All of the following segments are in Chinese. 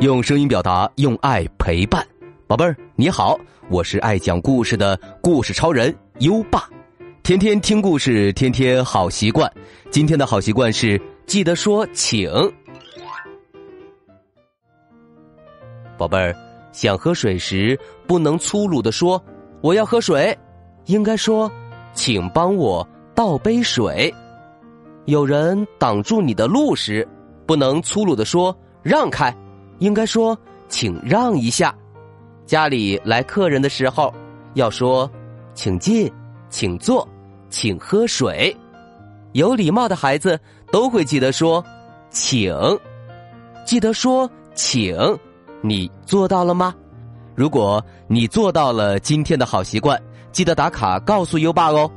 用声音表达，用爱陪伴，宝贝儿你好，我是爱讲故事的故事超人优爸，天天听故事，天天好习惯。今天的好习惯是记得说请。宝贝儿，想喝水时不能粗鲁的说我要喝水，应该说请帮我倒杯水。有人挡住你的路时，不能粗鲁的说让开。应该说，请让一下。家里来客人的时候，要说，请进，请坐，请喝水。有礼貌的孩子都会记得说，请，记得说请。你做到了吗？如果你做到了今天的好习惯，记得打卡告诉优爸哦。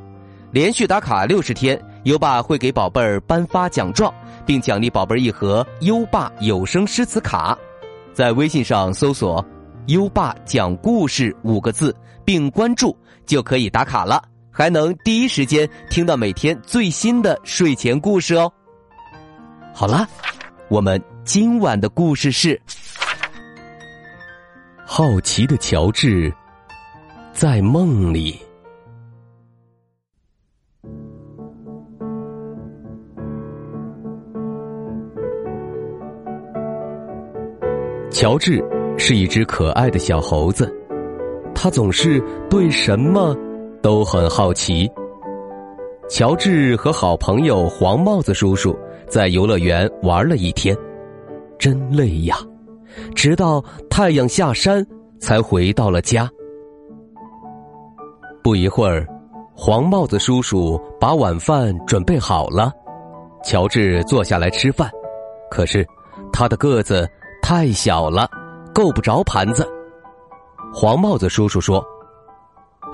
连续打卡六十天，优爸会给宝贝儿颁发奖状，并奖励宝贝儿一盒优爸有声诗词卡。在微信上搜索“优爸讲故事”五个字，并关注就可以打卡了，还能第一时间听到每天最新的睡前故事哦。好了，我们今晚的故事是：好奇的乔治在梦里。乔治是一只可爱的小猴子，他总是对什么都很好奇。乔治和好朋友黄帽子叔叔在游乐园玩了一天，真累呀！直到太阳下山，才回到了家。不一会儿，黄帽子叔叔把晚饭准备好了，乔治坐下来吃饭，可是他的个子。太小了，够不着盘子。黄帽子叔叔说：“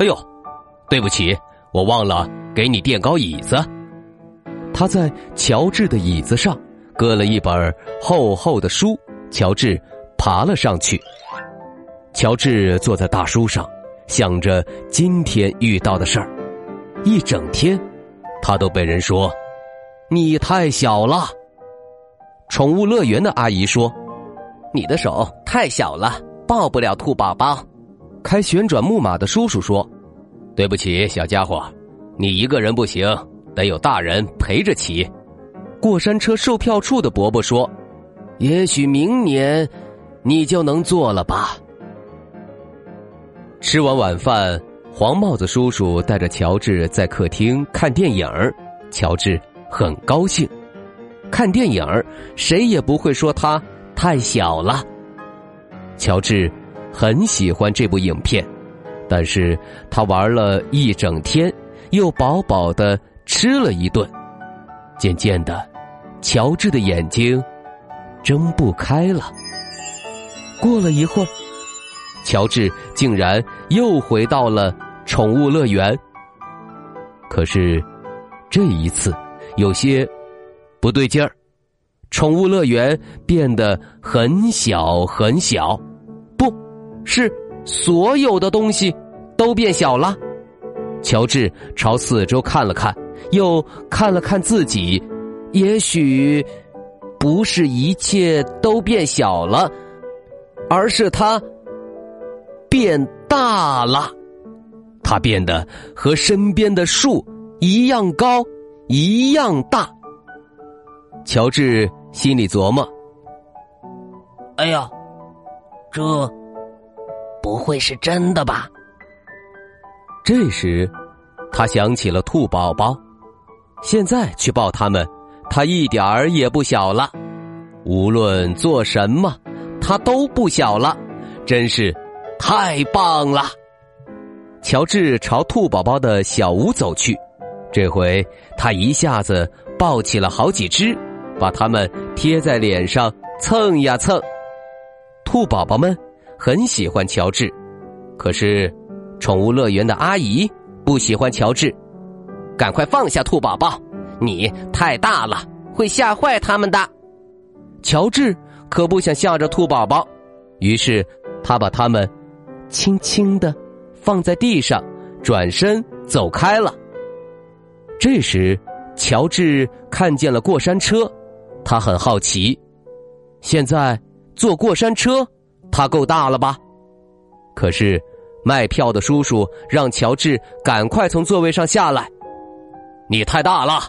哎呦，对不起，我忘了给你垫高椅子。”他在乔治的椅子上搁了一本厚厚的书，乔治爬了上去。乔治坐在大书上，想着今天遇到的事儿。一整天，他都被人说：“你太小了。”宠物乐园的阿姨说。你的手太小了，抱不了兔宝宝。开旋转木马的叔叔说：“对不起，小家伙，你一个人不行，得有大人陪着骑。”过山车售票处的伯伯说：“也许明年你就能坐了吧。”吃完晚饭，黄帽子叔叔带着乔治在客厅看电影乔治很高兴。看电影谁也不会说他。太小了，乔治很喜欢这部影片，但是他玩了一整天，又饱饱的吃了一顿，渐渐的，乔治的眼睛睁不开了。过了一会儿，乔治竟然又回到了宠物乐园，可是这一次有些不对劲儿。宠物乐园变得很小很小，不是所有的东西都变小了。乔治朝四周看了看，又看了看自己，也许不是一切都变小了，而是他变大了。他变得和身边的树一样高，一样大。乔治。心里琢磨：“哎呀，这不会是真的吧？”这时，他想起了兔宝宝，现在去抱他们，他一点儿也不小了。无论做什么，他都不小了，真是太棒了！乔治朝兔宝宝的小屋走去，这回他一下子抱起了好几只。把它们贴在脸上蹭呀蹭，兔宝宝们很喜欢乔治，可是宠物乐园的阿姨不喜欢乔治。赶快放下兔宝宝，你太大了，会吓坏他们的。乔治可不想吓着兔宝宝，于是他把它们轻轻的放在地上，转身走开了。这时，乔治看见了过山车。他很好奇，现在坐过山车，他够大了吧？可是卖票的叔叔让乔治赶快从座位上下来。你太大了，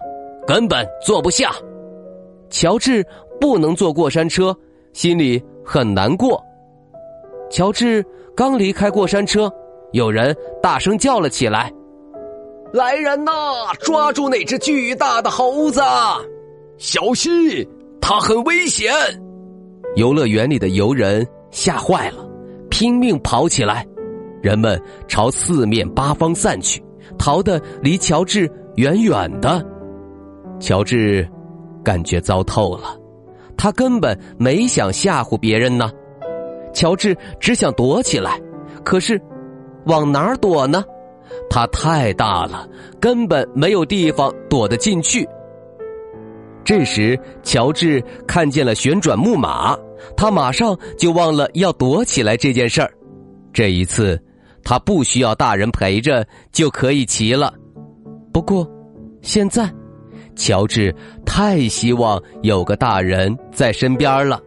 根本坐不下。乔治不能坐过山车，心里很难过。乔治刚离开过山车，有人大声叫了起来：“来人呐，抓住那只巨大的猴子！小心，它很危险！”游乐园里的游人吓坏了，拼命跑起来。人们朝四面八方散去，逃得离乔治远远的。乔治感觉糟透了，他根本没想吓唬别人呢。乔治只想躲起来，可是往哪儿躲呢？他太大了，根本没有地方躲得进去。这时，乔治看见了旋转木马，他马上就忘了要躲起来这件事儿。这一次，他不需要大人陪着就可以骑了。不过，现在，乔治太希望有个大人在身边了。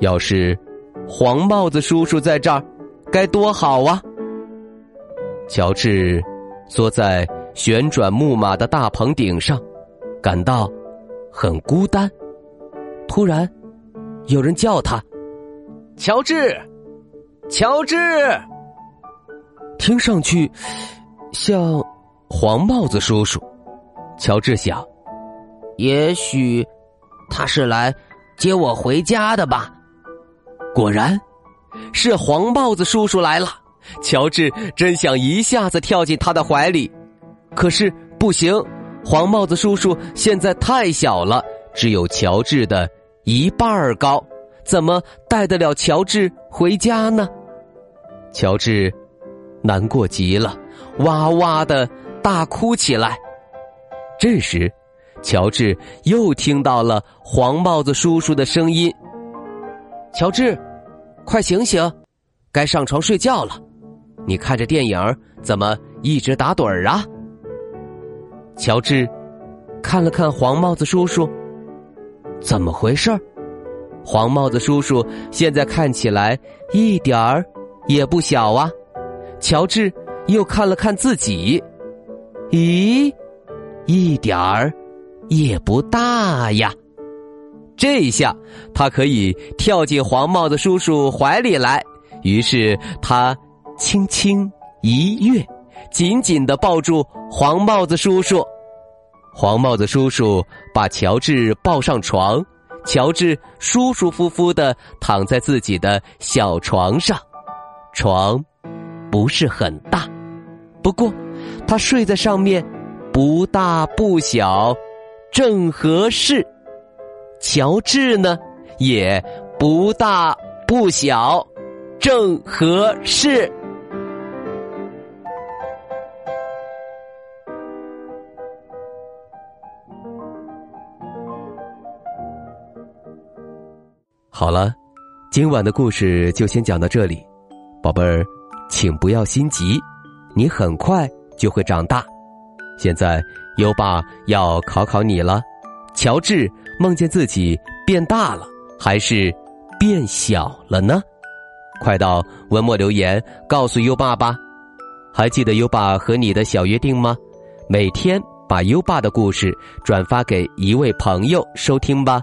要是……黄帽子叔叔在这儿，该多好啊！乔治坐在旋转木马的大棚顶上，感到很孤单。突然，有人叫他：“乔治，乔治！”听上去像黄帽子叔叔。乔治想：“也许他是来接我回家的吧。”果然，是黄帽子叔叔来了。乔治真想一下子跳进他的怀里，可是不行，黄帽子叔叔现在太小了，只有乔治的一半儿高，怎么带得了乔治回家呢？乔治难过极了，哇哇的大哭起来。这时，乔治又听到了黄帽子叔叔的声音。乔治，快醒醒，该上床睡觉了。你看着电影怎么一直打盹儿啊？乔治看了看黄帽子叔叔，怎么回事？黄帽子叔叔现在看起来一点儿也不小啊。乔治又看了看自己，咦，一点儿也不大呀。这一下他可以跳进黄帽子叔叔怀里来。于是他轻轻一跃，紧紧的抱住黄帽子叔叔。黄帽子叔叔把乔治抱上床，乔治舒舒服服的躺在自己的小床上。床不是很大，不过他睡在上面，不大不小，正合适。乔治呢，也不大不小，正合适。好了，今晚的故事就先讲到这里，宝贝儿，请不要心急，你很快就会长大。现在优爸要考考你了，乔治。梦见自己变大了，还是变小了呢？快到文末留言告诉优爸吧。还记得优爸和你的小约定吗？每天把优爸的故事转发给一位朋友收听吧。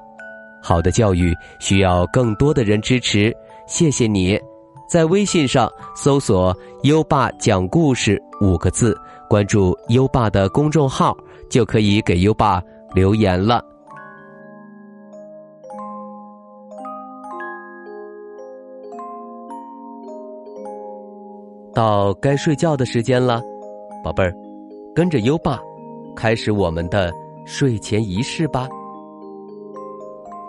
好的教育需要更多的人支持，谢谢你。在微信上搜索“优爸讲故事”五个字，关注优爸的公众号，就可以给优爸留言了。到该睡觉的时间了，宝贝儿，跟着优爸，开始我们的睡前仪式吧。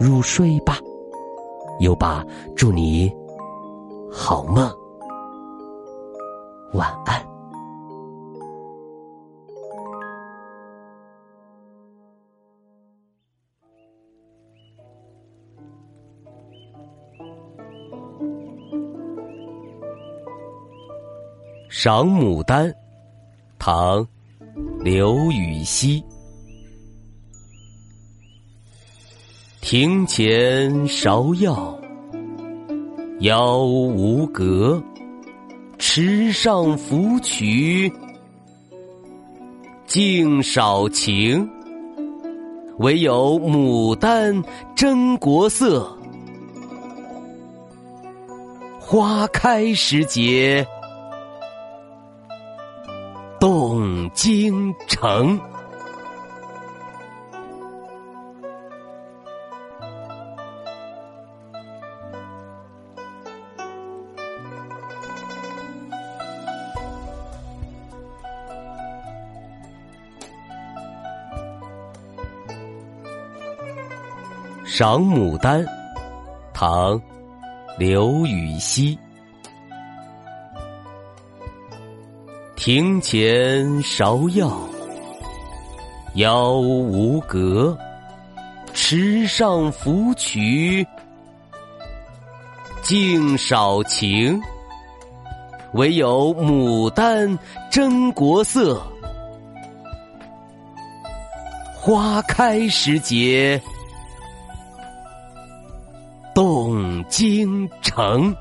入睡吧。优爸祝你好梦，晚安。赏牡丹，唐·刘禹锡。庭前芍药，妖无格。池上芙蕖，净少情。唯有牡丹真国色，花开时节。动京城，赏牡丹，唐，刘禹锡。庭前芍药，妖无格。池上芙蕖，净少情。唯有牡丹真国色，花开时节京城。